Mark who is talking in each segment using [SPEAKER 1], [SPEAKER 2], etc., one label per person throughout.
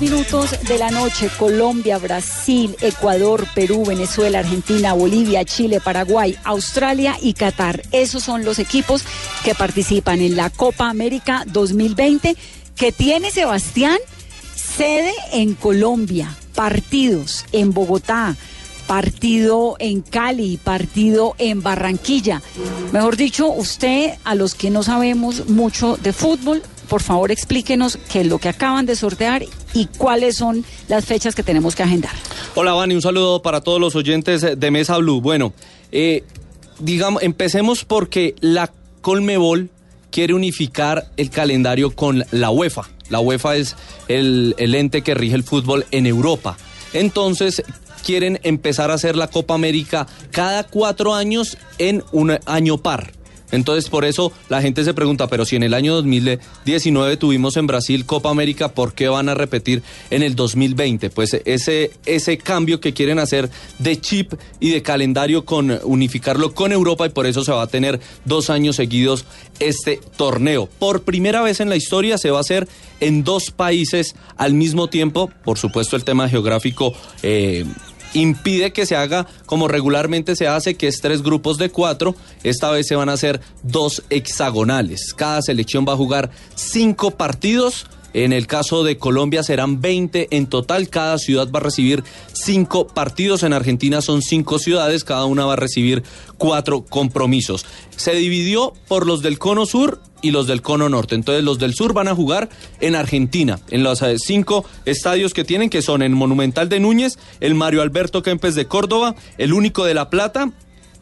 [SPEAKER 1] Minutos de la noche, Colombia, Brasil, Ecuador, Perú, Venezuela, Argentina, Bolivia, Chile, Paraguay, Australia y Qatar. Esos son los equipos que participan en la Copa América 2020 que tiene Sebastián sede en Colombia, partidos en Bogotá, partido en Cali, partido en Barranquilla. Mejor dicho, usted, a los que no sabemos mucho de fútbol, por favor explíquenos qué es lo que acaban de sortear y cuáles son las fechas que tenemos que agendar.
[SPEAKER 2] Hola, Vani, un saludo para todos los oyentes de Mesa Blue. Bueno, eh, digamos, empecemos porque la Colmebol quiere unificar el calendario con la UEFA. La UEFA es el ente que rige el fútbol en Europa. Entonces, quieren empezar a hacer la Copa América cada cuatro años en un año par. Entonces, por eso la gente se pregunta, pero si en el año 2019 tuvimos en Brasil Copa América, ¿por qué van a repetir en el 2020? Pues ese, ese cambio que quieren hacer de chip y de calendario con unificarlo con Europa y por eso se va a tener dos años seguidos este torneo. Por primera vez en la historia se va a hacer en dos países al mismo tiempo. Por supuesto, el tema geográfico eh, impide que se haga como regularmente se hace, que es tres grupos de cuatro. Esta vez se van a hacer dos hexagonales. Cada selección va a jugar cinco partidos. En el caso de Colombia serán 20 en total. Cada ciudad va a recibir cinco partidos. En Argentina son cinco ciudades. Cada una va a recibir cuatro compromisos. Se dividió por los del Cono Sur y los del Cono Norte. Entonces los del sur van a jugar en Argentina, en los eh, cinco estadios que tienen, que son el Monumental de Núñez, el Mario Alberto Kempes de Córdoba, el único de La Plata,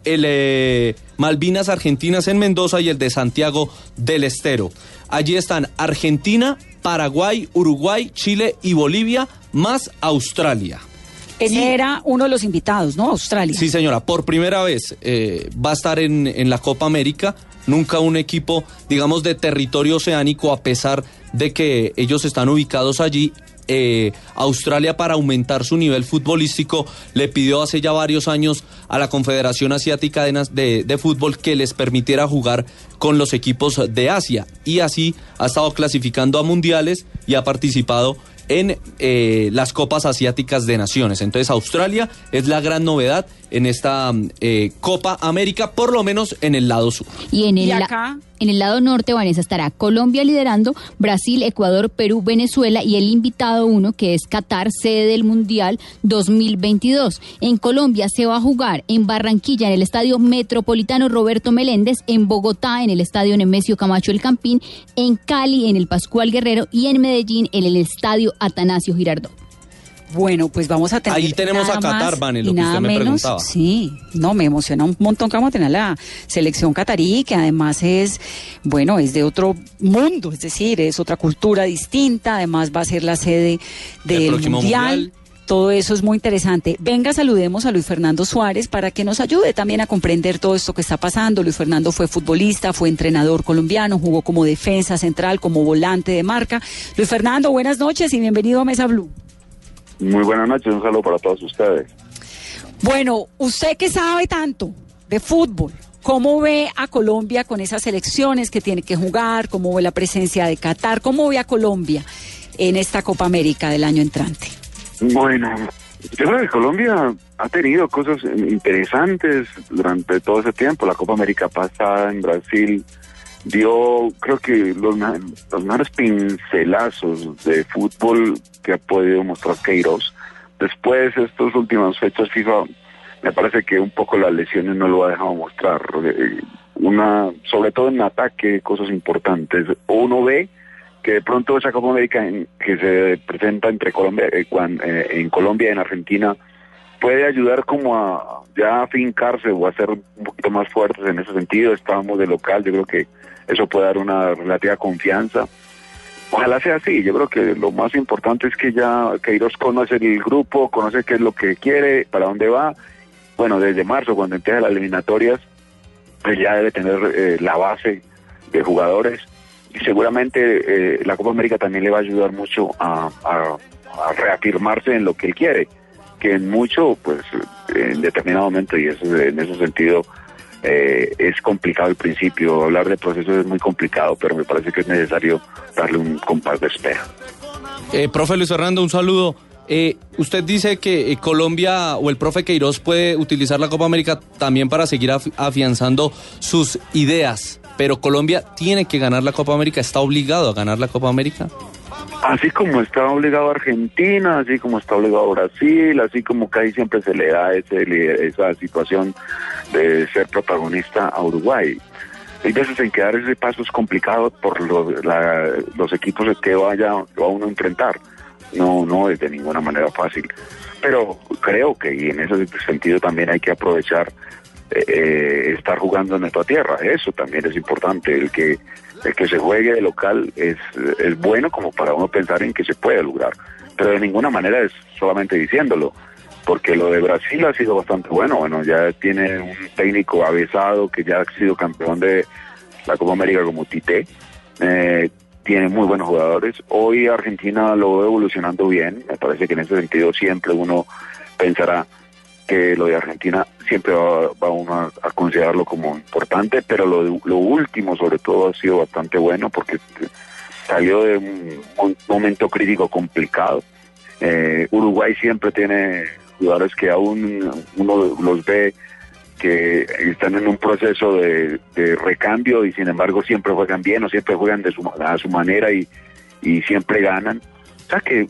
[SPEAKER 2] el eh, Malvinas Argentinas en Mendoza y el de Santiago del Estero. Allí están Argentina, Paraguay, Uruguay, Chile y Bolivia, más Australia.
[SPEAKER 1] Era uno de los invitados, ¿no? Australia.
[SPEAKER 2] Sí, señora. Por primera vez eh, va a estar en, en la Copa América nunca un equipo, digamos, de territorio oceánico, a pesar de que ellos están ubicados allí. Eh, Australia para aumentar su nivel futbolístico le pidió hace ya varios años a la Confederación Asiática de, de, Fútbol que les permitiera jugar con los equipos de Asia y así ha estado clasificando a mundiales y ha participado en eh, las Copas Asiáticas de Naciones. Entonces Australia es la gran novedad en esta eh, Copa América, por lo menos en el lado sur.
[SPEAKER 3] Y en el, acá? en el lado norte, Vanessa, estará Colombia liderando, Brasil, Ecuador, Perú, Venezuela y el invitado uno, que es Qatar, sede del Mundial 2022. En Colombia se va a jugar en Barranquilla, en el Estadio Metropolitano Roberto Meléndez, en Bogotá, en el Estadio Nemesio Camacho El Campín, en Cali, en el Pascual Guerrero y en Medellín, en el Estadio Atanasio Girardot.
[SPEAKER 1] Bueno, pues vamos a tener.
[SPEAKER 2] Ahí tenemos a Qatar, Vane, lo que usted me preguntaba.
[SPEAKER 1] Sí, no, me emociona un montón que vamos a tener la selección catarí, que además es, bueno, es de otro mundo, es decir, es otra cultura distinta, además va a ser la sede del mundial. Todo eso es muy interesante. Venga, saludemos a Luis Fernando Suárez para que nos ayude también a comprender todo esto que está pasando. Luis Fernando fue futbolista, fue entrenador colombiano, jugó como defensa central, como volante de marca. Luis Fernando, buenas noches y bienvenido a Mesa Blue.
[SPEAKER 4] Muy buenas noches, un saludo para todos ustedes.
[SPEAKER 1] Bueno, usted que sabe tanto de fútbol, ¿Cómo ve a Colombia con esas elecciones que tiene que jugar? ¿Cómo ve la presencia de Qatar? ¿Cómo ve a Colombia en esta Copa América del año entrante?
[SPEAKER 4] Bueno, yo creo que Colombia ha tenido cosas interesantes durante todo ese tiempo. La Copa América pasada en Brasil dio, creo que los, los mejores pincelazos de fútbol que ha podido mostrar Queiroz. Después, estas últimas fechas FIFA, me parece que un poco las lesiones no lo ha dejado mostrar. Eh, una, sobre todo en ataque, cosas importantes. Uno ve que de pronto esa Copa América que se presenta entre Colombia, eh, eh, en Colombia y en Argentina puede ayudar como a ya afincarse o a ser un poquito más fuertes en ese sentido. Estábamos de local, yo creo que eso puede dar una relativa confianza. Ojalá sea así, yo creo que lo más importante es que ya Queiroz conoce el grupo, conoce qué es lo que quiere, para dónde va. Bueno, desde marzo, cuando empieza las eliminatorias, pues ya debe tener eh, la base de jugadores y seguramente eh, la Copa América también le va a ayudar mucho a, reafirmarse en lo que él quiere, que en mucho, pues en determinado momento, y eso, en ese sentido eh, es complicado al principio, hablar de procesos es muy complicado, pero me parece que es necesario darle un compás de espera.
[SPEAKER 2] Eh, profe Luis Fernando, un saludo. Eh, usted dice que Colombia o el profe Queiroz puede utilizar la Copa América también para seguir afianzando sus ideas pero Colombia tiene que ganar la Copa América, está obligado a ganar la Copa América.
[SPEAKER 4] Así como está obligado Argentina, así como está obligado Brasil, así como casi siempre se le da ese, esa situación de ser protagonista a Uruguay. Hay veces en que dar ese paso es complicado por los equipos que vaya va uno a enfrentar. No, no es de ninguna manera fácil. Pero creo que y en ese sentido también hay que aprovechar eh, estar jugando en nuestra tierra. Eso también es importante. El que, el que se juegue de local es, es bueno como para uno pensar en que se puede lograr. Pero de ninguna manera es solamente diciéndolo. Porque lo de Brasil ha sido bastante bueno. Bueno, ya tiene un técnico avesado que ya ha sido campeón de la Copa América como Tite. Eh, tiene muy buenos jugadores. Hoy Argentina lo ve evolucionando bien. Me parece que en ese sentido siempre uno pensará que lo de Argentina siempre va, uno a, considerarlo como importante, pero lo, lo último sobre todo ha sido bastante bueno porque salió de un, momento crítico complicado. Eh, Uruguay siempre tiene jugadores que aún uno los ve que están en un proceso de, recambio y sin embargo siempre juegan bien o siempre juegan de su, a su manera y, y siempre ganan que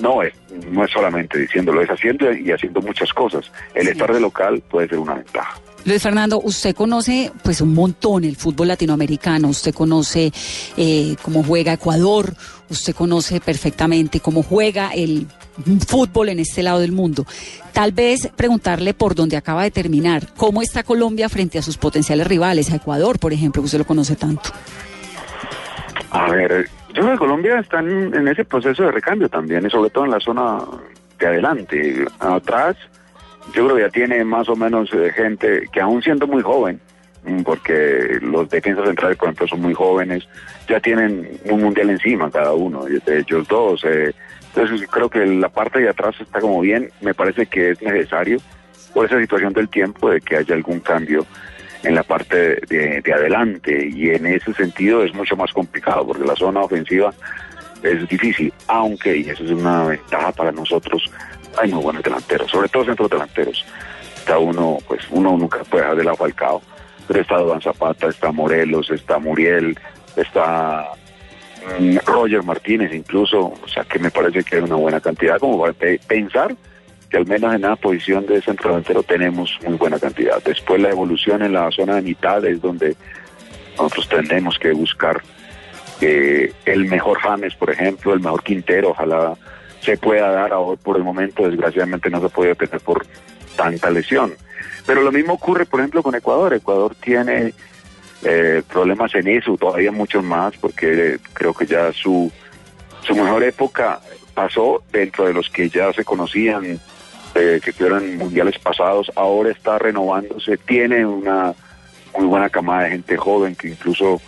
[SPEAKER 4] no es, no es solamente diciéndolo, es haciendo y haciendo muchas cosas. El estar de local puede ser una ventaja.
[SPEAKER 1] Luis Fernando, usted conoce pues un montón el fútbol latinoamericano, usted conoce eh, cómo juega Ecuador, usted conoce perfectamente cómo juega el fútbol en este lado del mundo. Tal vez preguntarle por dónde acaba de terminar, cómo está Colombia frente a sus potenciales rivales, a Ecuador, por ejemplo, que usted lo conoce tanto.
[SPEAKER 4] A ver, yo creo que Colombia está en, ese proceso de recambio también, y sobre todo en la zona de adelante. Atrás, yo creo que ya tiene más o menos eh, gente que aún siendo muy joven, mm, porque los defensas centrales, por ejemplo, son muy jóvenes, ya tienen un mundial encima cada uno, de ellos dos. Eh, entonces creo que la parte de atrás está como bien, me parece que es necesario por esa situación del tiempo de que haya algún cambio en la parte de, adelante y en ese sentido es mucho más complicado porque la zona ofensiva es difícil, aunque, y eso es una ventaja para nosotros, hay muy buenos delanteros, sobre todo centros delanteros. Está uno, pues uno nunca puede dejar de la Falcao, pero está Don Zapata, está Morelos, está Muriel, está mm, Roger Martínez incluso, o sea que me parece que hay una buena cantidad como para pensar al menos en la posición de centro delantero tenemos muy buena cantidad. Después la evolución en la zona de mitad es donde nosotros tendremos que buscar eh, el mejor James, por ejemplo, el mejor Quintero, ojalá se pueda dar ahora por el momento, desgraciadamente no se puede tener por tanta lesión. Pero lo mismo ocurre, por ejemplo, con Ecuador. Ecuador tiene eh, problemas en eso, todavía muchos más, porque creo que ya su, su mejor época pasó dentro de los que ya se conocían que estuvieron en mundiales pasados, ahora está renovándose, tiene una muy buena camada de gente joven que incluso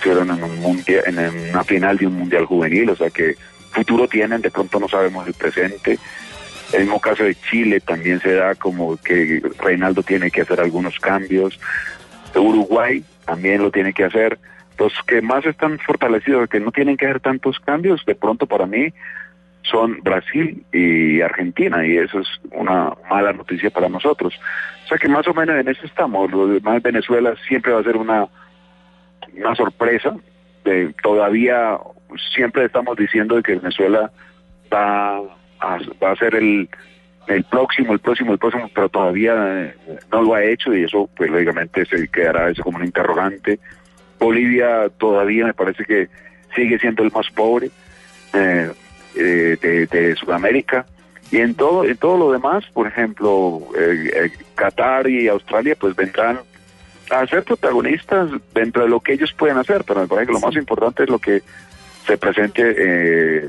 [SPEAKER 4] fueron en, un mundial, en una final de un mundial juvenil, o sea que futuro tienen, de pronto no sabemos el presente. El mismo caso de Chile también se da como que Reinaldo tiene que hacer algunos cambios. Uruguay también lo tiene que hacer. Los que más están fortalecidos, que no tienen que hacer tantos cambios, de pronto para mí son Brasil y Argentina, y eso es una mala noticia para nosotros. O sea que más o menos en eso estamos. Lo demás, Venezuela siempre va a ser una, una sorpresa. Eh, todavía siempre estamos diciendo de que Venezuela va a, va a ser el, el próximo, el próximo, el próximo, pero todavía eh, no lo ha hecho y eso pues lógicamente se quedará eso como un interrogante. Bolivia todavía me parece que sigue siendo el más pobre eh, eh, de, Sudamérica. Y en todo en todo lo demás por ejemplo eh, Qatar y Australia pues vendrán a ser protagonistas dentro de lo que ellos pueden hacer. Pero me parece que lo más importante es lo que se presente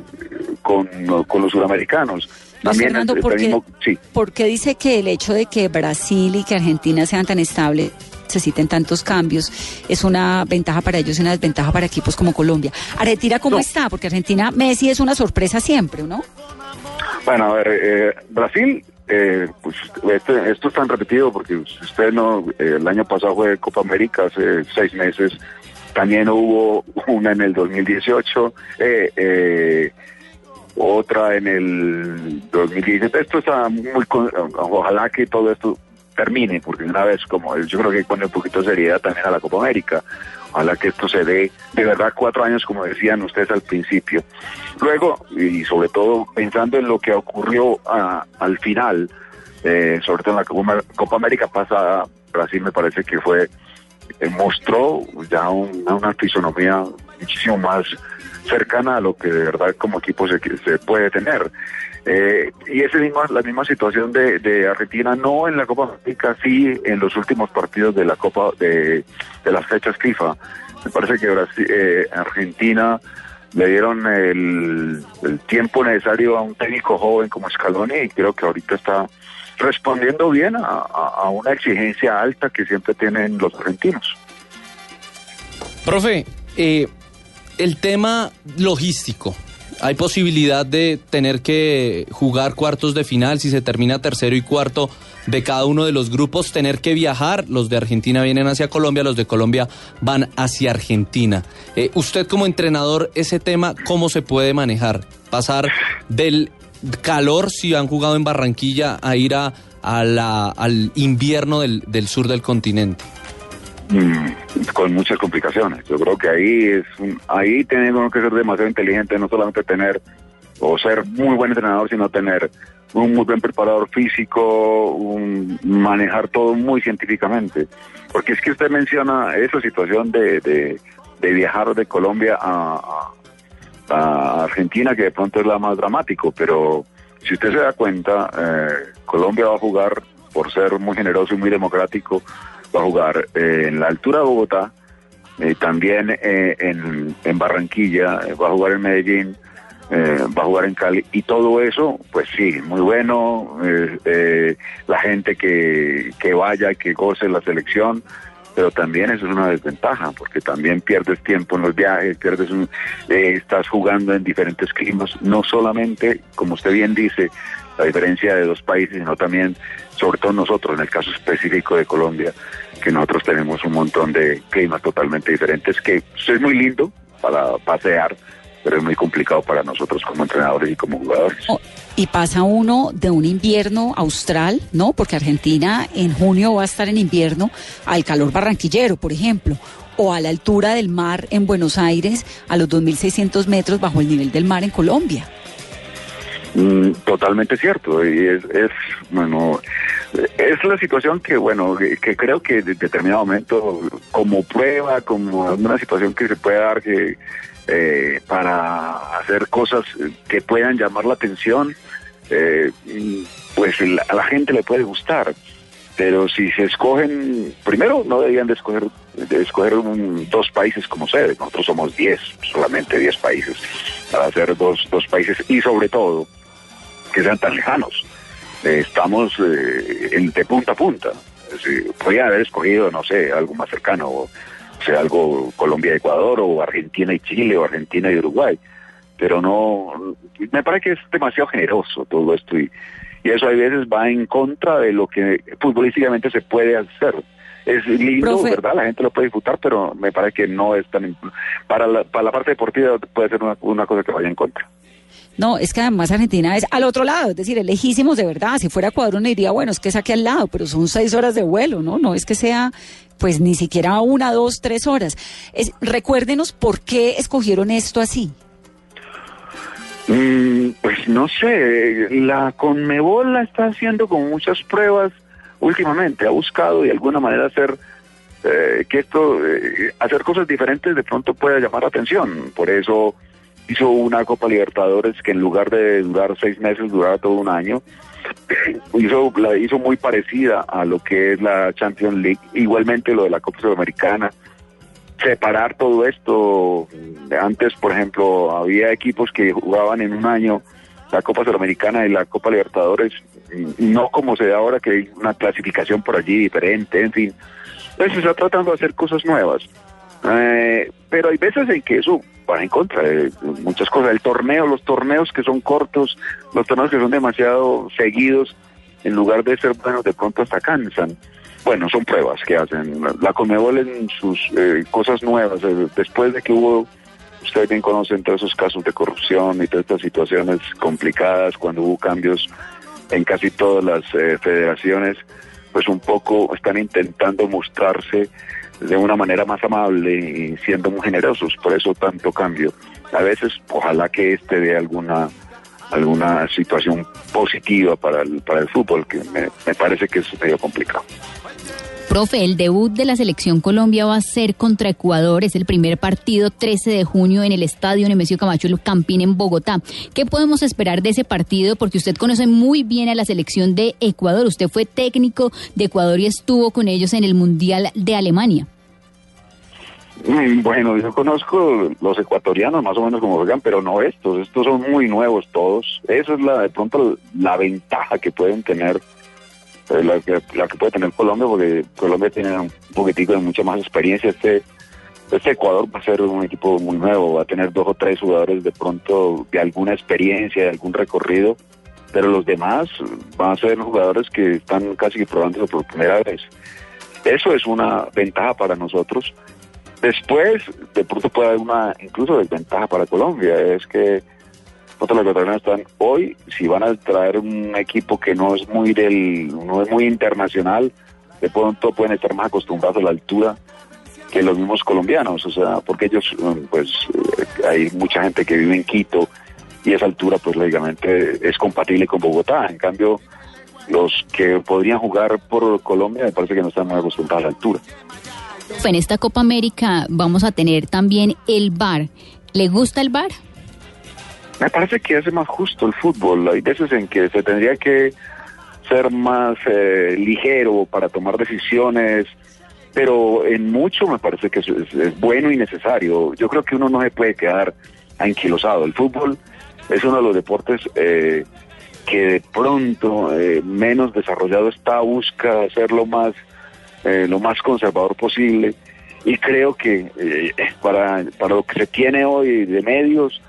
[SPEAKER 4] con, con los sudamericanos.
[SPEAKER 1] También Fernando, ¿por, qué, ¿por qué dice que el hecho de que Brasil y que Argentina sean tan estables necesiten tantos cambios, es una ventaja para ellos y una desventaja para equipos como Colombia. Argentina, ¿cómo está? Porque Argentina, Messi es una sorpresa siempre, ¿no?
[SPEAKER 4] Bueno, a ver, eh, Brasil, eh, pues este, esto está repetido porque usted no, eh, el año pasado fue Copa América, hace seis meses, también hubo una en el 2018, otra en el 2017. Esto está muy, ojalá que todo esto termine, porque una vez como yo creo que pone un poquito de seriedad también a la Copa América. Ojalá que esto se dé de verdad cuatro años, como decían ustedes al principio. Luego, y sobre todo pensando en lo que ocurrió al final, eh, sobre todo en la Copa, América pasada, Brasil me parece que fue, eh, mostró ya una fisonomía muchísimo más cercana a lo que de verdad como equipo se, se puede tener. Eh, y esa misma, la misma situación de, Argentina, no en la Copa América, sí en los últimos partidos de la Copa de, las fechas FIFA. Me parece que Brasil, eh, Argentina le dieron el, tiempo necesario a un técnico joven como Scaloni y creo que ahorita está respondiendo bien a, una exigencia alta que siempre tienen los argentinos.
[SPEAKER 2] Profe, eh, el tema logístico, hay posibilidad de tener que jugar cuartos de final si se termina tercero y cuarto de cada uno de los grupos, tener que viajar. Los de Argentina vienen hacia Colombia, los de Colombia van hacia Argentina. Eh, usted como entrenador, ese tema, ¿cómo se puede manejar? Pasar del calor, si han jugado en Barranquilla, a ir a, al invierno del sur del continente.
[SPEAKER 4] Mm, con muchas complicaciones. Yo creo que ahí es ahí tenemos que ser demasiado inteligentes, no solamente tener o ser muy buen entrenador, sino tener un muy buen preparador físico, un, manejar todo muy científicamente. Porque es que usted menciona esa situación de, de, viajar de Colombia a, a, Argentina, que de pronto es la más dramático, pero si usted se da cuenta, eh, Colombia va a jugar, por ser muy generoso y muy democrático, va a jugar eh, en la altura de Bogotá, eh, también eh, en, en, Barranquilla, va a jugar en Medellín, va a jugar en Cali, y todo eso, pues sí, muy bueno, la gente que, que vaya, que goce la selección, pero también eso es una desventaja, porque también pierdes tiempo en los viajes, pierdes un, estás jugando en diferentes climas, no solamente, como usted bien dice, la diferencia de dos países, sino también, sobre todo nosotros, en el caso específico de Colombia, que nosotros tenemos un montón de climas totalmente diferentes, que es muy lindo para pasear, pero es muy complicado para nosotros como entrenadores y como jugadores. Oh,
[SPEAKER 1] y pasa uno de un invierno austral, ¿no? Porque Argentina en junio va a estar en invierno al calor barranquillero, por ejemplo, o a la altura del mar en Buenos Aires, a los 2.600 metros bajo el nivel del mar en Colombia.
[SPEAKER 4] Mm, totalmente cierto, y es, es, bueno, es la situación que, bueno, que creo que en determinado momento, como prueba, como una situación que se puede dar que eh, para hacer cosas que puedan llamar la atención, eh, pues a la gente le puede gustar. Pero si se escogen, primero no deberían de escoger, de escoger dos países como sede. Nosotros somos diez, solamente diez países, para hacer dos, dos países y sobre todo que sean tan lejanos. Eh, estamos eh, de punta a punta. podría haber escogido, no sé, algo más cercano, o sea, algo Colombia-Ecuador, o Argentina y Chile, o Argentina y Uruguay. Pero no, me parece que es demasiado generoso todo esto y, y eso a veces va en contra de lo que futbolísticamente se puede hacer. es lindo,
[SPEAKER 1] Profe.
[SPEAKER 4] ¿verdad? La gente lo puede disfrutar, pero me parece que no es tan... Para la, para la parte deportiva puede ser una, una cosa que vaya en contra.
[SPEAKER 1] No, es que además Argentina es al otro lado, es decir, es lejísimos de verdad. Si fuera Ecuador uno diría, bueno, es que es aquí al lado, pero son seis horas de vuelo, ¿no? No es que sea, pues ni siquiera una, dos, tres horas. Es, recuérdenos por qué escogieron esto así.
[SPEAKER 4] Mm, pues no sé, la Conmebol la está haciendo con muchas pruebas últimamente, ha buscado de alguna manera hacer eh, que esto, eh, hacer cosas diferentes de pronto pueda llamar la atención, por eso hizo una Copa Libertadores que en lugar de durar seis meses, duraba todo un año, hizo, la hizo muy parecida a lo que es la Champions League, igualmente lo de la Copa Sudamericana, separar todo esto. Antes, por ejemplo, había equipos que jugaban en un año la Copa Sudamericana y la Copa Libertadores, no como se da ahora que hay una clasificación por allí diferente, en fin. Entonces se está tratando de hacer cosas nuevas. Eh, pero hay veces en que eso en contra de muchas cosas. El torneo, los torneos que son cortos, los torneos que son demasiado seguidos, en lugar de ser buenos, de pronto hasta cansan. Bueno, son pruebas que hacen. La, Conmebol en sus eh, cosas nuevas, eh, después de que hubo, ustedes bien conocen todos esos casos de corrupción y todas estas situaciones complicadas, cuando hubo cambios en casi todas las eh, federaciones, pues un poco están intentando mostrarse de una manera más amable y siendo muy generosos, por eso tanto cambio. A veces, ojalá que este dé alguna alguna situación positiva para el, para el fútbol, que me, me parece que es medio complicado.
[SPEAKER 3] Profe, el debut de la selección Colombia va a ser contra Ecuador. Es el primer partido 13 de junio en el estadio Nemesio Camacho Campín en Bogotá. ¿Qué podemos esperar de ese partido? Porque usted conoce muy bien a la selección de Ecuador. Usted fue técnico de Ecuador y estuvo con ellos en el Mundial de Alemania.
[SPEAKER 4] Mm, Bueno, yo conozco los ecuatorianos más o menos como juegan, pero no estos. Estos son muy nuevos todos. Esa es la de pronto la ventaja que pueden tener, la que, la que puede tener Colombia, porque Colombia tiene un poquitico de mucha más experiencia. Este, este Ecuador va a ser un equipo muy nuevo, va a tener dos o tres jugadores de pronto de alguna experiencia, de algún recorrido, pero los demás van a ser jugadores que están casi probándose por primera vez. Eso es una ventaja para nosotros. Después, de pronto puede haber una incluso desventaja para Colombia, es que nosotros los ecuatorianos están hoy, si van a traer un equipo que no es muy del, no es muy internacional, de pronto pueden estar más acostumbrados a la altura que los mismos colombianos, o sea, porque ellos, mm, pues, eh, hay mucha gente que vive en Quito y esa altura, pues, lógicamente es compatible con Bogotá. En cambio, los que podrían jugar por Colombia, me parece que no están muy acostumbrados a la altura.
[SPEAKER 3] En esta Copa América vamos a tener también el bar. ¿Le gusta el bar?
[SPEAKER 4] Me parece que hace más justo el fútbol. Hay veces en que se tendría que ser más eh, ligero para tomar decisiones, pero en mucho me parece que es, es- bueno y necesario. Yo creo que uno no se puede quedar anquilosado. El fútbol es uno de los deportes eh, que de pronto eh, menos desarrollado está, busca hacerlo más, eh, lo más conservador posible. Y creo que eh, para, para lo que se tiene hoy de medios,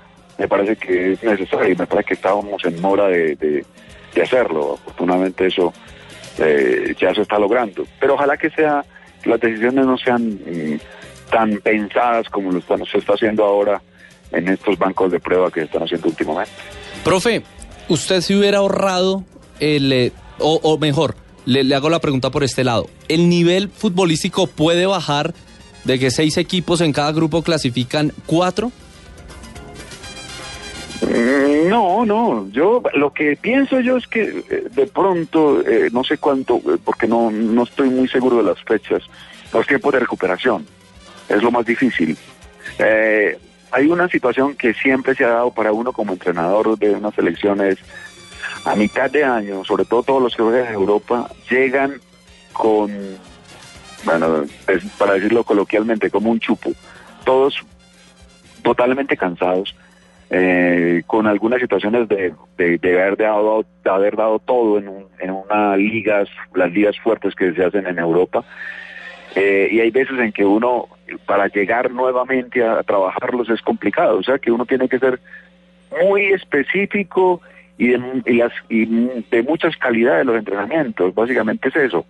[SPEAKER 4] me parece que es necesario y me parece que estábamos en mora de, de- hacerlo. Afortunadamente eso eh, ya se está logrando. Pero ojalá que sea las decisiones no sean mm, tan pensadas como lo están, se está haciendo ahora en estos bancos de prueba que se están haciendo últimamente.
[SPEAKER 2] Profe, ¿usted se hubiera ahorrado el... eh, o, o mejor, le hago la pregunta por este lado. ¿El nivel futbolístico puede bajar de que seis equipos en cada grupo clasifican cuatro?
[SPEAKER 4] No, no, yo lo que pienso yo es que eh, de pronto, eh, no sé cuánto, eh, porque no, no estoy muy seguro de las fechas, los tiempos de recuperación, es lo más difícil. Eh, hay una situación que siempre se ha dado para uno como entrenador de unas selecciones a mitad de año, sobre todo todos los que juegan en Europa, llegan con, bueno, para decirlo coloquialmente, como un chupo, todos totalmente cansados, eh, con algunas situaciones de, de, haber, dado, haber dado todo en, un, en una ligas, las ligas fuertes que se hacen en Europa. Eh, y hay veces en que uno, para llegar nuevamente a, a trabajarlos es complicado, o sea que uno tiene que ser muy específico y de, y las, y de muchas calidades los entrenamientos, básicamente es eso.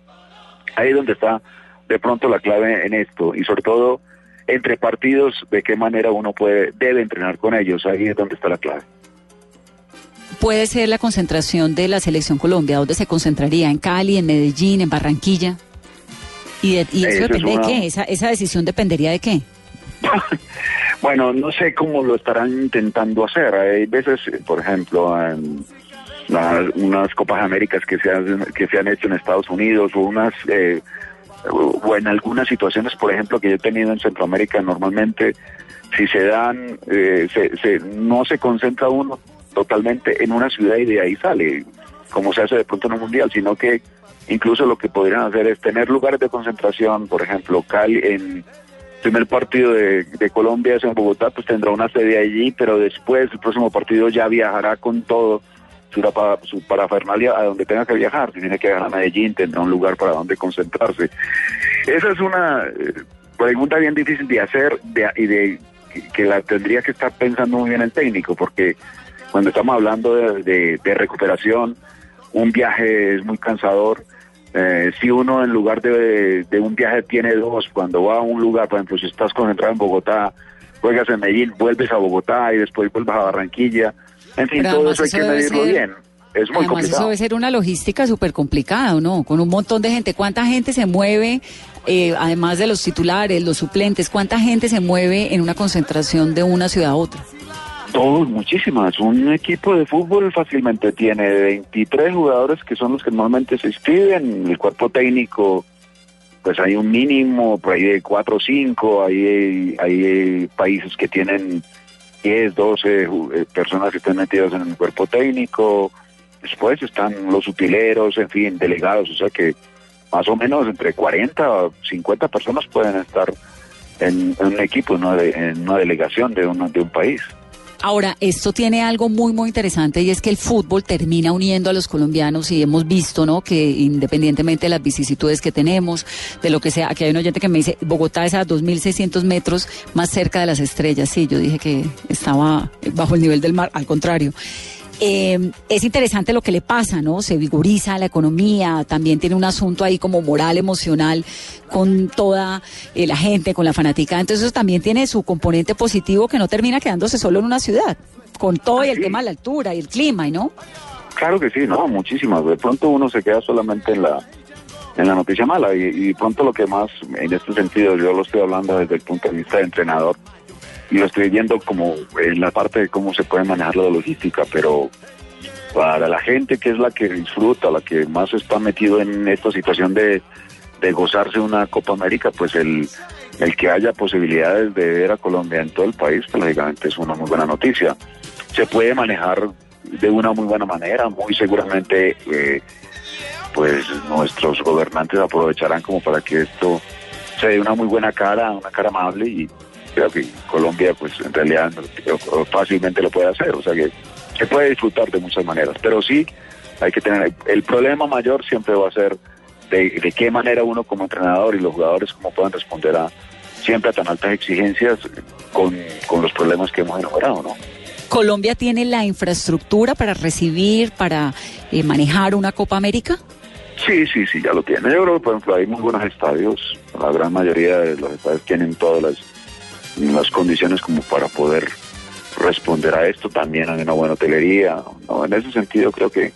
[SPEAKER 4] Ahí es donde está de pronto la clave en esto y sobre todo entre partidos de qué manera uno puede debe entrenar con ellos. Ahí es donde está la clave.
[SPEAKER 1] Puede ser la concentración de la selección Colombia dónde se concentraría en Cali en Medellín en Barranquilla y, eso, depende de qué esa, esa decisión dependería de qué
[SPEAKER 4] bueno no sé cómo lo estarán intentando hacer. Hay veces por ejemplo en unas Copas Américas que se, han, que se han hecho en Estados Unidos o unas eh, o en algunas situaciones, por ejemplo, que yo he tenido en Centroamérica, normalmente si se dan, eh, se, no se concentra uno totalmente en una ciudad y de ahí sale, como se hace de pronto en un mundial, sino que incluso lo que podrían hacer es tener lugares de concentración, por ejemplo, Cali en primer partido de, de Colombia es en Bogotá, pues tendrá una sede allí, pero después el próximo partido ya viajará con todo su, su parafernalia a donde tenga que viajar. Si tiene que viajar a Medellín, tendrá un lugar para donde concentrarse. Esa es una eh, pregunta bien difícil de hacer y de que la tendría que estar pensando muy bien el técnico, porque cuando estamos hablando de, recuperación, un viaje es muy cansador. Eh, si uno en lugar de, de, un viaje tiene dos, cuando va a un lugar, por ejemplo, si estás concentrado en Bogotá, juegas en Medellín, vuelves a Bogotá y después vuelves a Barranquilla, en fin, todo eso hay que medirlo bien. Es muy
[SPEAKER 1] además eso debe ser una logística súper complicada, ¿no? Con un montón de gente. ¿Cuánta gente se mueve, eh, además de los titulares, los suplentes, cuánta gente se mueve en una concentración de una ciudad a otra?
[SPEAKER 4] Todos, muchísimas. Un equipo de fútbol fácilmente tiene 23 jugadores que son los que normalmente se inscriben. El cuerpo técnico, pues hay un mínimo, por ahí de 4 o 5. Hay, hay países que tienen 10, 12 eh, personas que están metidas en el cuerpo técnico, después están los utileros, en fin, delegados, o sea que más o menos entre 40 o 50 personas pueden estar en, un equipo, en una delegación de, de un país.
[SPEAKER 1] Ahora, esto tiene algo muy, muy interesante y es que el fútbol termina uniendo a los colombianos y hemos visto, ¿no? Que independientemente de las vicisitudes que tenemos, de lo que sea, aquí hay un oyente que me dice, Bogotá es a 2.600 metros más cerca de las estrellas. Sí, yo dije que estaba bajo el nivel del mar, al contrario. Eh, es interesante lo que le pasa, ¿no? Se vigoriza la economía, también tiene un asunto ahí como moral, emocional, con toda eh, la gente, con la fanática. Entonces eso también tiene su componente positivo que no termina quedándose solo en una ciudad, con todo y el tema de la altura y el clima, ¿no?
[SPEAKER 4] Claro que sí, no, muchísimas. De pronto uno se queda solamente en la en la noticia mala y, y pronto lo que más en este sentido yo lo estoy hablando desde el punto de vista de entrenador y lo estoy viendo como en la parte de cómo se puede manejar la logística, pero para la gente que es la que disfruta, la que más está metido en esta situación de, de gozarse una Copa América, pues el, el que haya posibilidades de ver a Colombia en todo el país, pues lógicamente es una muy buena noticia. Se puede manejar de una muy buena manera, muy seguramente eh, pues nuestros gobernantes aprovecharán como para que esto se dé una muy buena cara, una cara amable y que Colombia pues en realidad fácilmente lo puede hacer, o sea que se puede disfrutar de muchas maneras, pero sí hay que tener, el problema mayor siempre va a ser de, qué manera uno como entrenador y los jugadores cómo pueden responder a siempre a tan altas exigencias con, los problemas que hemos enumerado, ¿no?
[SPEAKER 1] ¿Colombia tiene la infraestructura para recibir, para eh, manejar una Copa América?
[SPEAKER 4] Sí, sí, sí, ya lo tiene. Yo creo por ejemplo, hay muy buenos estadios. La gran mayoría de los estadios tienen todas las las condiciones como para poder responder a esto. También hay una buena hotelería. No, en ese sentido creo que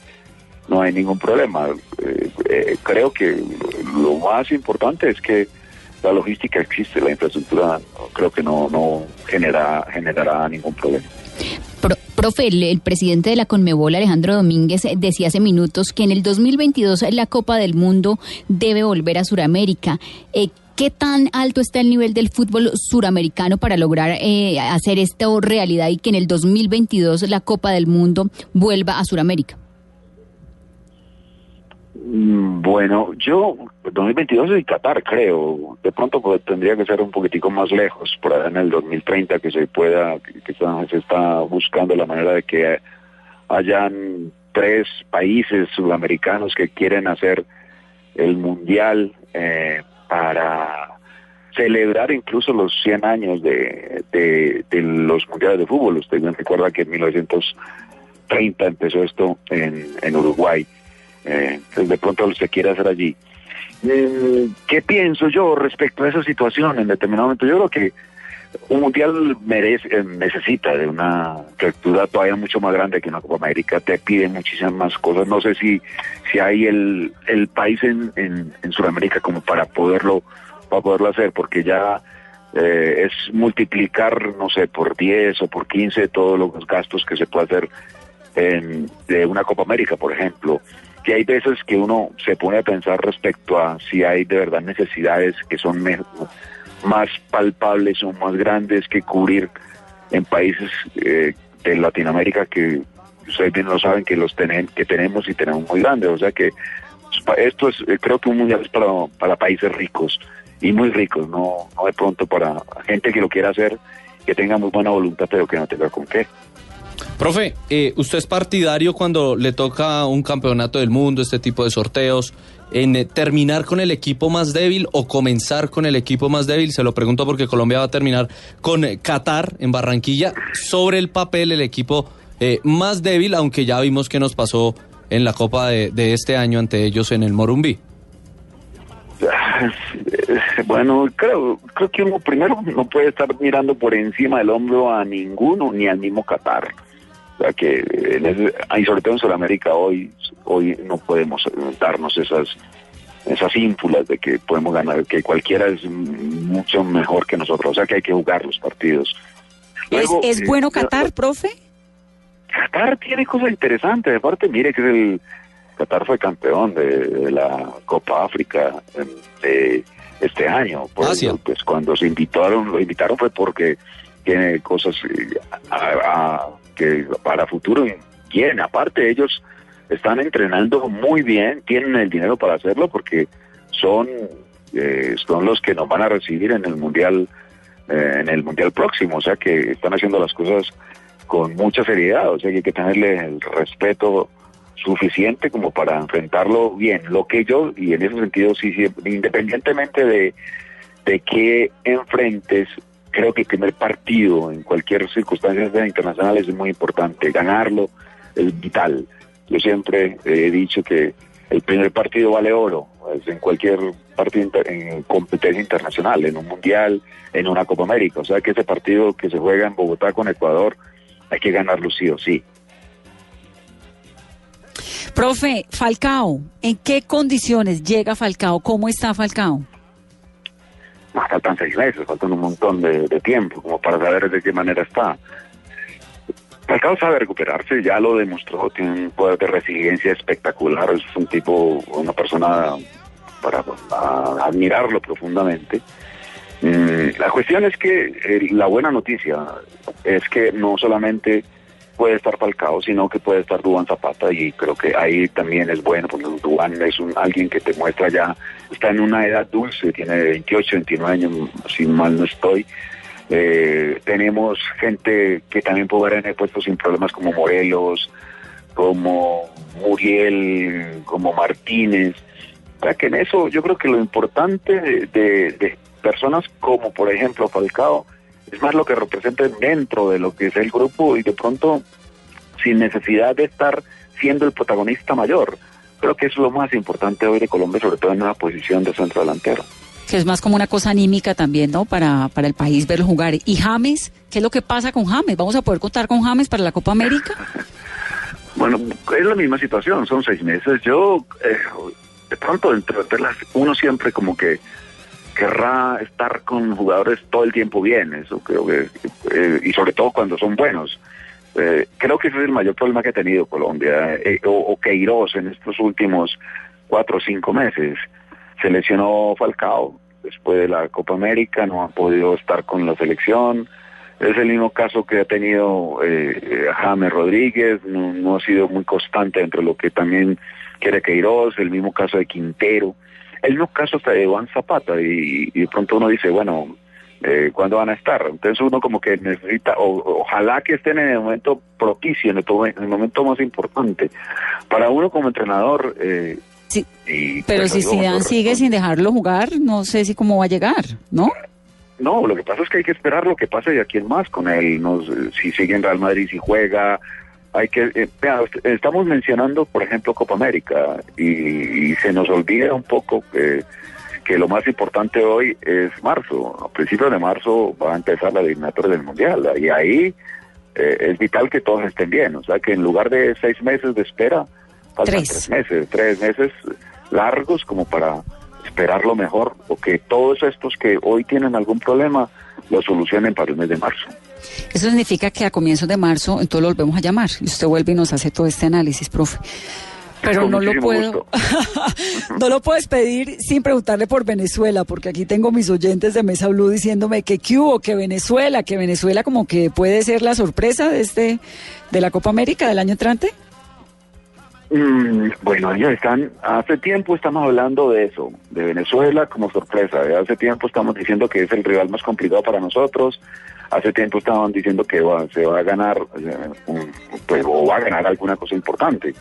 [SPEAKER 4] no hay ningún problema. Eh, eh, creo que lo más importante es que la logística existe, la infraestructura creo que no, no genera, generará ningún problema.
[SPEAKER 3] profe, el, presidente de la Conmebol, Alejandro Domínguez, decía hace minutos que en el 2022 la Copa del Mundo debe volver a Sudamérica. Eh, ¿Qué tan alto está el nivel del fútbol suramericano para lograr eh, hacer esto realidad y que en el 2022 la Copa del Mundo vuelva a Suramérica?
[SPEAKER 4] Mm, bueno, yo, 2022 es Qatar, creo. De pronto pues, tendría que ser un poquitico más lejos, por allá en el 2030, que se pueda, que se está buscando la manera de que hayan tres países sudamericanos que quieren hacer el mundial eh, para celebrar incluso los 100 años de, de, los mundiales de fútbol. Usted me recuerda que en 1930 empezó esto en, en Uruguay. Eh, entonces de pronto se quiere hacer allí. Mm, ¿Qué pienso yo respecto a esa situación en determinado momento? Yo creo que un mundial merece, eh, necesita de una estructura todavía mucho más grande que una Copa América. Te pide muchísimas más cosas. No sé si, si hay el, el país en, en, en Sudamérica como para poderlo, para poderlo hacer, porque ya eh, es multiplicar, no sé, por 10 o por 15 todos los gastos que se puede hacer en, de una Copa América, por ejemplo que hay veces que uno se pone a pensar respecto a si hay de verdad necesidades que son más palpables o más grandes que cubrir en países eh, de Latinoamérica que ustedes bien lo saben que los tenen, que tenemos y tenemos muy grandes, o sea que esto es eh, creo que un mundial es para, para países ricos y muy ricos, no, no de pronto para gente que lo quiera hacer, que tenga muy buena voluntad pero que no tenga con qué.
[SPEAKER 2] Profe, eh, ¿usted es partidario cuando le toca un campeonato del mundo, este tipo de sorteos, en eh, terminar con el equipo más débil o comenzar con el equipo más débil? Se lo pregunto porque Colombia va a terminar con eh, Qatar en Barranquilla. Sobre el papel, el equipo más débil, aunque ya vimos que nos pasó en la Copa de, este año ante ellos en el Morumbí.
[SPEAKER 4] Bueno, creo, creo que uno primero no puede estar mirando por encima del hombro a ninguno, ni al mismo Qatar. O sea que, en ese, y sobre todo en Sudamérica hoy, hoy no podemos darnos esas esas ínfulas de que podemos ganar, que cualquiera es mucho mejor que nosotros. O sea que hay que jugar los partidos.
[SPEAKER 1] Luego, ¿Es, ¿Es, bueno Qatar, profe?
[SPEAKER 4] Qatar tiene cosas interesantes. Aparte, mire que el Qatar fue campeón de, de la Copa África de este año. Por eso, pues cuando se invitaron, lo invitaron fue porque tiene cosas a, a, que para futuro quieren. Aparte, ellos están entrenando muy bien, tienen el dinero para hacerlo porque son, eh, son los que nos van a recibir en el mundial eh, en el mundial próximo, o sea que están haciendo las cosas con mucha seriedad, o sea que hay que tenerle el respeto suficiente como para enfrentarlo bien. Lo que yo, y en ese sentido, sí, sí independientemente de, de qué enfrentes, creo que el primer partido en cualquier circunstancia internacional es muy importante. Ganarlo es vital. Yo siempre he dicho que el primer partido vale oro, es en cualquier partido en competencia internacional, en un mundial, en una Copa América. O sea que ese partido que se juega en Bogotá con Ecuador, hay que ganarlo sí o sí.
[SPEAKER 1] Profe, Falcao, ¿en qué condiciones llega Falcao? ¿Cómo está Falcao?
[SPEAKER 4] Faltan seis meses, faltan un montón de, de, tiempo como para saber de qué manera está. Falcao sabe recuperarse, ya lo demostró, tiene un poder de resiliencia espectacular, es un tipo, una persona para, admirarlo profundamente. Mm, la cuestión es que la buena noticia es que no solamente puede estar Falcao, sino que puede estar Dubán Zapata y creo que ahí también es bueno, porque Dubán es alguien que te muestra ya, está en una edad dulce, tiene 28, 29 años, si mal no estoy. Eh, tenemos gente que también haber en el puesto sin problemas como Morelos, como Muriel, como Martínez. O sea que en eso yo creo que lo importante de, de, personas como por ejemplo Falcao, es más lo que representa dentro de lo que es el grupo y de pronto sin necesidad de estar siendo el protagonista mayor. Creo que es lo más importante hoy de Colombia, sobre todo en una posición de centro delantero.
[SPEAKER 1] Que es más como una cosa anímica también, ¿no? Para, para el país verlo jugar. ¿Y James? ¿Qué es lo que pasa con James? ¿Vamos a poder contar con James para la Copa América?
[SPEAKER 4] bueno, es la misma situación, son seis meses. Yo, eh, de pronto, entre las, uno siempre como que querrá estar con jugadores todo el tiempo bien, eso creo que, eh, y sobre todo cuando son buenos. Eh, creo que ese es el mayor problema que ha tenido Colombia, eh, o, o Queiroz en estos últimos cuatro o cinco meses. Se lesionó Falcao después de la Copa América, no ha podido estar con la selección. Es el mismo caso que ha tenido eh, James Rodríguez, no, no ha sido muy constante entre lo que también quiere Queiroz, el mismo caso de Quintero el mismo caso hasta de Juan Zapata y, y, de pronto uno dice, bueno, eh, ¿cuándo van a estar? Entonces uno como que necesita, o, ojalá que estén en el momento propicio, en el, en el, momento más importante. Para uno como entrenador... Eh,
[SPEAKER 1] sí, y, pero pues, si Zidane sigue sin dejarlo jugar, no sé si cómo va a llegar, ¿no?
[SPEAKER 4] No, lo que pasa es que hay que esperar lo que pase de aquí en más con él. No, si sigue en Real Madrid, si juega, hay que, eh, estamos mencionando, por ejemplo, Copa América y, y se nos olvida un poco que, que lo más importante hoy es marzo. A principios de marzo va a empezar la eliminatoria del Mundial y ahí eh, es vital que todos estén bien. O sea, que en lugar de seis meses de espera, faltan
[SPEAKER 1] Tres.
[SPEAKER 4] tres meses, tres meses largos como para esperar lo mejor o que todos estos que hoy tienen algún problema lo solucionen para el mes de marzo.
[SPEAKER 1] Eso significa que a comienzos de marzo entonces lo volvemos a llamar y usted vuelve y nos hace todo este análisis, profe. Pero
[SPEAKER 4] Con
[SPEAKER 1] no lo puedo, no lo puedes pedir sin preguntarle por Venezuela, porque aquí tengo mis oyentes de Mesa Blue diciéndome que qué hubo, que Venezuela, que Venezuela como que puede ser la sorpresa de este, de la Copa América del año entrante.
[SPEAKER 4] Mm, bueno, ellos están, hace tiempo estamos hablando de eso, de Venezuela como sorpresa, ¿eh? hace tiempo estamos diciendo que es el rival más complicado para nosotros, hace tiempo estaban diciendo que va- se va a ganar, eh, pues, o va a ganar alguna cosa importante.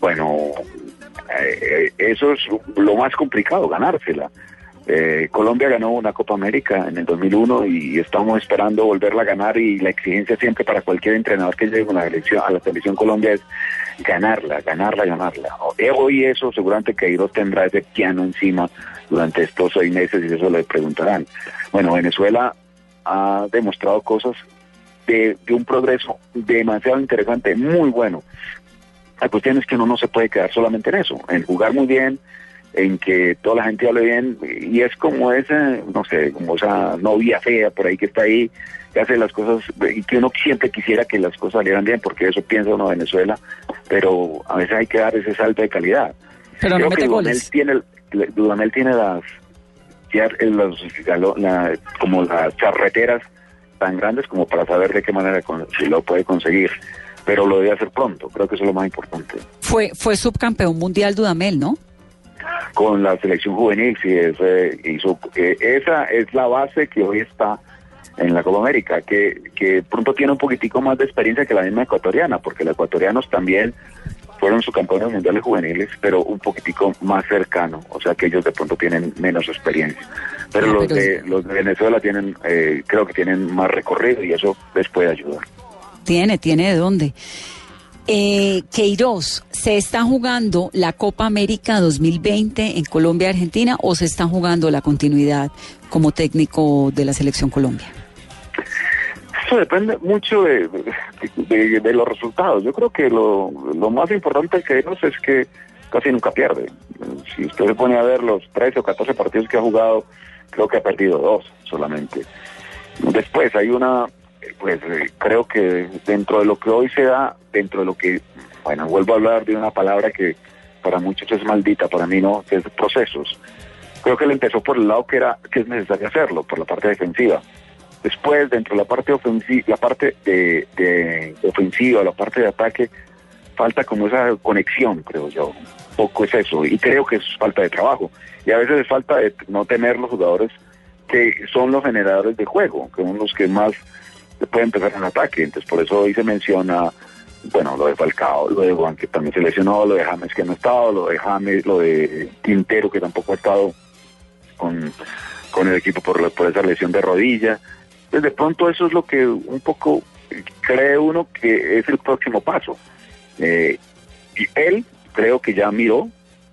[SPEAKER 4] Bueno, eh, eso es lo más complicado, ganársela. Eh, Colombia ganó una Copa América en el 2001 y estamos esperando volverla a ganar y la exigencia siempre para cualquier entrenador que llegue a la, selección, a la selección Colombia es ganarla, ganarla, ganarla. Hoy eso seguramente Queiroz tendrá ese piano encima durante estos seis meses y eso le preguntarán. Bueno, Venezuela ha demostrado cosas de, de un progreso demasiado interesante, muy bueno. La cuestión es que uno no se puede quedar solamente en eso, en jugar muy bien, en que toda la gente hable bien, y es como esa, no sé, como esa novia fea por ahí que está ahí, que hace las cosas, y que uno siempre quisiera que las cosas salieran bien, porque eso piensa uno Venezuela, pero a veces hay que dar ese salto de calidad.
[SPEAKER 1] Pero no
[SPEAKER 4] Creo
[SPEAKER 1] mete
[SPEAKER 4] que Dudamel
[SPEAKER 1] goles.
[SPEAKER 4] tiene, le- Dudamel tiene las, ya los, galo- la- como las carreteras tan grandes como para saber de qué manera con- si lo puede conseguir, pero lo debe hacer pronto, creo que eso es lo más importante.
[SPEAKER 1] Fue, fue subcampeón mundial Dudamel, ¿no?
[SPEAKER 4] con la selección juvenil, sí, es, eh, hizo, eh, esa es la base que hoy está en la Copa América, que, que pronto tiene un poquitico más de experiencia que la misma ecuatoriana, porque los ecuatorianos también fueron subcampeones mundiales juveniles, pero un poquitico más cercano, o sea que ellos de pronto tienen menos experiencia. Pero
[SPEAKER 1] Ah,
[SPEAKER 4] los
[SPEAKER 1] pero-
[SPEAKER 4] de los de Venezuela tienen, eh, creo que tienen más recorrido y eso les puede ayudar.
[SPEAKER 1] Tiene, tiene de dónde. Eh, Queiroz, ¿se está jugando la Copa América 2020 en Colombia y Argentina o se está jugando la continuidad como técnico de la selección Colombia?
[SPEAKER 4] Depende mucho de, los resultados. Yo creo que lo, más importante que ellos es que casi nunca pierde. Si usted se pone a ver los 13 o 14 partidos que ha jugado, creo que ha perdido dos solamente. Después hay una, pues eh, creo que dentro de lo que hoy se da, dentro de lo que, bueno, vuelvo a hablar de una palabra que para muchos es maldita, para mí no, es procesos. Creo que él empezó por el lado que era que es necesario hacerlo, por la parte defensiva. Después, dentro de la parte ofensiva, la parte de, de ofensiva, la parte de ataque, falta como esa conexión, creo yo. Poco es eso. Y creo que es falta de trabajo. Y a veces es falta de no tener los jugadores que son los generadores de juego, que son los que más pueden empezar en ataque. Entonces, por eso hoy se menciona, bueno, lo de Falcao, lo de Juan, que también se lesionó, lo de James, que no ha estado, lo de James, lo de Quintero, que tampoco ha estado con, con el equipo por, por esa lesión de rodilla. De pronto eso es lo que un poco cree uno que es el próximo paso. Eh, y él creo que ya miró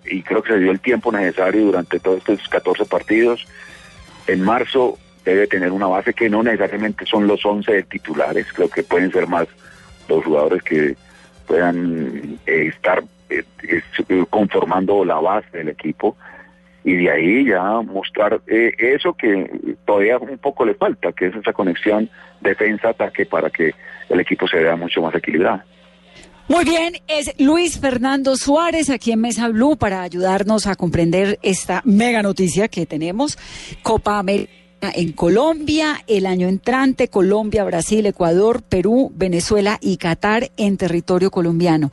[SPEAKER 4] y creo que se dio el tiempo necesario durante todos estos 14 partidos. En marzo debe tener una base que no necesariamente son los 11 titulares, creo que pueden ser más los jugadores que puedan eh, estar eh, es- conformando la base del equipo y de ahí ya mostrar eh, eso que todavía un poco le falta, que es esa conexión defensa-ataque para que el equipo se vea mucho más equilibrado.
[SPEAKER 1] Muy bien, es Luis Fernando Suárez aquí en Mesa Blue para ayudarnos a comprender esta mega noticia que tenemos. Copa América en Colombia, el año entrante, Colombia, Brasil, Ecuador, Perú, Venezuela y Qatar en territorio colombiano.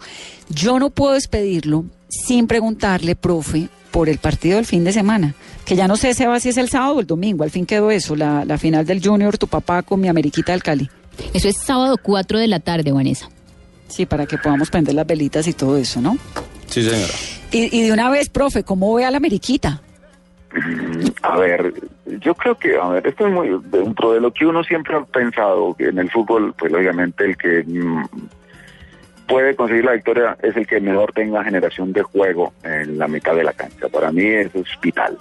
[SPEAKER 1] Yo no puedo despedirlo sin preguntarle, profe, por el partido del fin de semana, que ya no sé Seba, si es el sábado o el domingo, al fin quedó eso, la, la final del Junior, tu papá con mi Ameriquita del Cali.
[SPEAKER 3] Eso es sábado 4 de la tarde, Vanessa.
[SPEAKER 1] Sí, para que podamos prender las velitas y todo eso, ¿no?
[SPEAKER 2] Sí, señora.
[SPEAKER 1] Y, y de una vez, profe, ¿cómo ve a la Ameriquita?
[SPEAKER 4] A ver, yo creo que, a ver, esto es muy dentro de lo que uno siempre ha pensado que en el fútbol, pues obviamente el que mm, puede conseguir la victoria es el que mejor tenga generación de juego en la mitad de la cancha. Para mí es vital.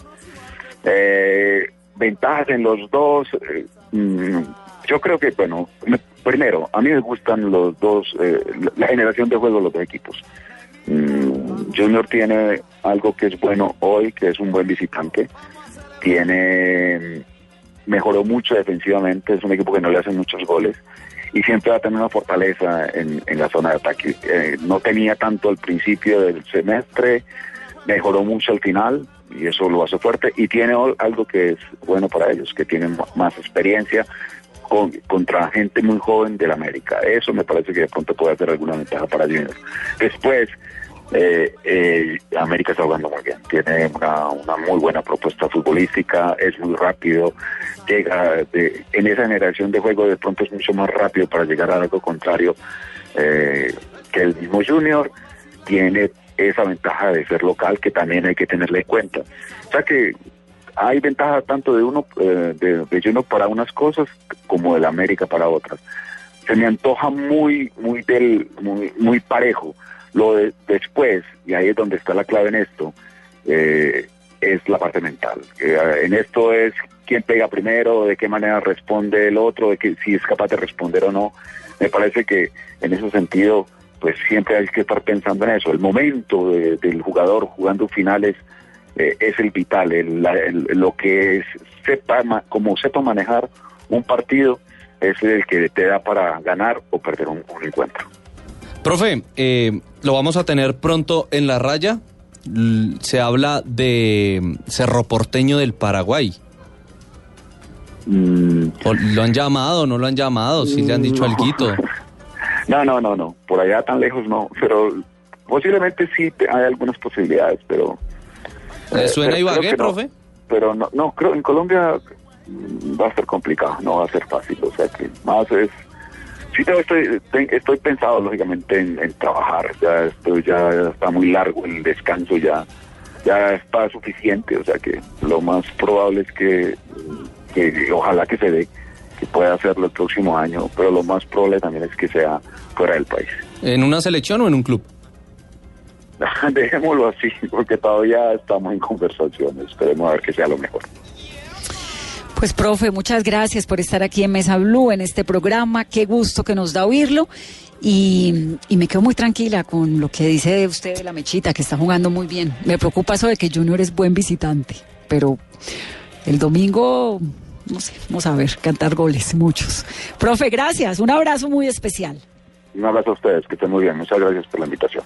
[SPEAKER 4] Eh, ventajas en los dos, eh, mm, yo creo que, bueno, primero, a mí me gustan los dos, eh, la generación de juego de los dos equipos. Mm, Junior tiene algo que es bueno hoy, que es un buen visitante. Tiene mejoró mucho defensivamente, es un equipo que no le hacen muchos goles y siempre va a tener una fortaleza en, la zona de ataque. Eh, no tenía tanto al principio del semestre, mejoró mucho al final y eso lo hace fuerte y tiene algo que es bueno para ellos, que tienen más experiencia con, contra gente muy joven del América. Eso me parece que de pronto puede hacer alguna ventaja para Junior. Después, eh, eh, América está jugando muy bien, tiene una, una, muy buena propuesta futbolística, es muy rápido, llega en esa generación de juego de pronto es mucho más rápido para llegar a algo contrario eh, que el mismo Junior, tiene esa ventaja de ser local que también hay que tenerle en cuenta. O sea que hay ventaja tanto de uno, eh, de, de para unas cosas como del América para otras. Se me antoja muy, muy del, muy, muy parejo lo de después, y ahí es donde está la clave en esto, eh, es la parte mental. Eh, en esto es quién pega primero, de qué manera responde el otro, de que si es capaz de responder o no. Me parece que en ese sentido, pues siempre hay que estar pensando en eso. El momento del jugador jugando finales eh, es el vital, lo que es, sepa, como sepa manejar un partido es el que te da para ganar o perder un encuentro.
[SPEAKER 2] Profe, eh, lo vamos a tener pronto en la raya. Se habla de Cerro Porteño del Paraguay. Mm. ¿Lo han llamado? ¿No lo han llamado? ¿Sí le han dicho algo?
[SPEAKER 4] No, no, no, no. Por allá tan lejos no. Pero posiblemente sí hay algunas posibilidades, pero...
[SPEAKER 2] ¿Le suena Ibagué, profe?
[SPEAKER 4] Pero no, no, creo en Colombia va a ser complicado, no va a ser fácil. O sea que más es Sí, estoy, estoy pensado lógicamente en, trabajar, ya estoy, ya está muy largo el descanso, ya, ya está suficiente, o sea que lo más probable es que, ojalá que se dé, que pueda hacerlo el próximo año, pero lo más probable también es que sea fuera del país.
[SPEAKER 2] ¿En una selección o en un club?
[SPEAKER 4] Dejémoslo así, porque todavía estamos en conversaciones, esperemos a ver que sea lo mejor.
[SPEAKER 1] Pues, profe, muchas gracias por estar aquí en Mesa Blue, en este programa. Qué gusto que nos da oírlo. Y, me quedo muy tranquila con lo que dice usted de la mechita, que está jugando muy bien. Me preocupa eso de que Junior es buen visitante, pero el domingo, no sé, vamos a ver, cantar goles, muchos. Profe, gracias, un abrazo muy especial.
[SPEAKER 4] Un abrazo a ustedes, que estén muy bien. Muchas gracias por la invitación.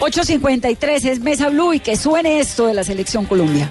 [SPEAKER 1] 8.53 es Mesa Blue y que suene esto de la Selección Colombia.